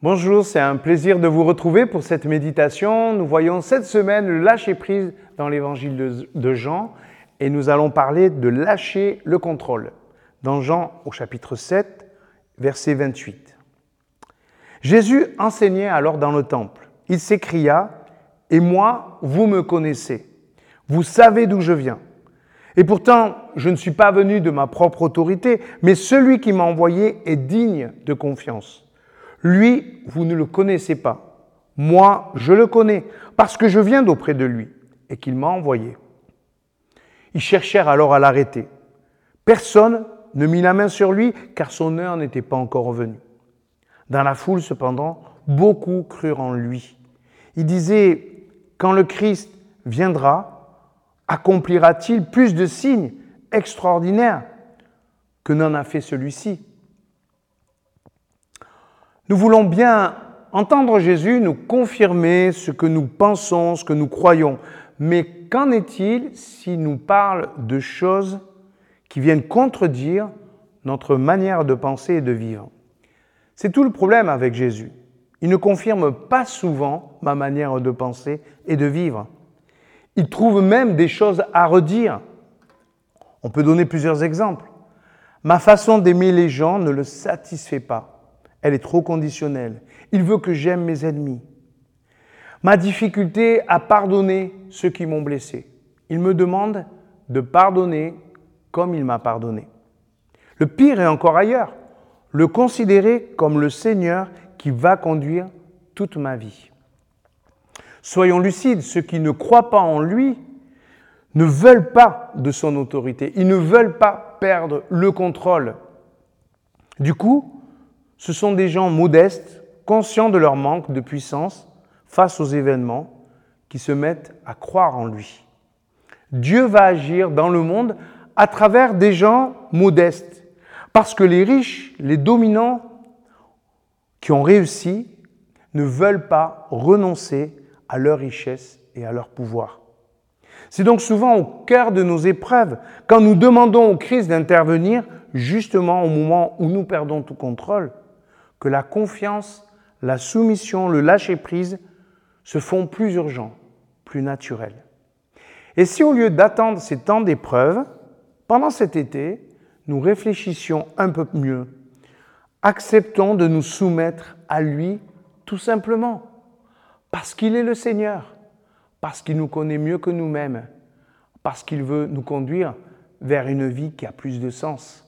Bonjour, c'est un plaisir de vous retrouver pour cette méditation. Nous voyons cette semaine le lâcher prise dans l'évangile de Jean et nous allons parler de lâcher le contrôle dans Jean au chapitre 7, verset 28. Jésus enseignait alors dans le temple. Il s'écria, Et moi, vous me connaissez, vous savez d'où je viens. Et pourtant, je ne suis pas venu de ma propre autorité, mais celui qui m'a envoyé est digne de confiance. Lui, vous ne le connaissez pas. Moi, je le connais, parce que je viens d'auprès de lui et qu'il m'a envoyé. Ils cherchèrent alors à l'arrêter. Personne ne mit la main sur lui, car son heure n'était pas encore venue. Dans la foule, cependant, beaucoup crurent en lui. Ils disaient, quand le Christ viendra, accomplira-t-il plus de signes extraordinaires que n'en a fait celui-ci? Nous voulons bien entendre Jésus nous confirmer ce que nous pensons, ce que nous croyons. Mais qu'en est-il s'il nous parle de choses qui viennent contredire notre manière de penser et de vivre? C'est tout le problème avec Jésus. Il ne confirme pas souvent ma manière de penser et de vivre. Il trouve même des choses à redire. On peut donner plusieurs exemples. Ma façon d'aimer les gens ne le satisfait pas. Elle est trop conditionnelle. Il veut que j'aime mes ennemis. Ma difficulté à pardonner ceux qui m'ont blessé. Il me demande de pardonner comme il m'a pardonné. Le pire est encore ailleurs. Le considérer comme le Seigneur qui va conduire toute ma vie. Soyons lucides, ceux qui ne croient pas en lui ne veulent pas de son autorité. Ils ne veulent pas perdre le contrôle. Du coup, ce sont des gens modestes, conscients de leur manque de puissance face aux événements, qui se mettent à croire en lui. Dieu va agir dans le monde à travers des gens modestes, parce que les riches, les dominants qui ont réussi, ne veulent pas renoncer à leur richesse et à leur pouvoir. C'est donc souvent au cœur de nos épreuves, quand nous demandons au Christ d'intervenir, justement au moment où nous perdons tout contrôle, que la confiance, la soumission, le lâcher-prise se font plus urgents, plus naturels. Et si au lieu d'attendre ces temps d'épreuve, pendant cet été, nous réfléchissions un peu mieux, acceptons de nous soumettre à lui tout simplement, parce qu'il est le Seigneur, parce qu'il nous connaît mieux que nous-mêmes, parce qu'il veut nous conduire vers une vie qui a plus de sens.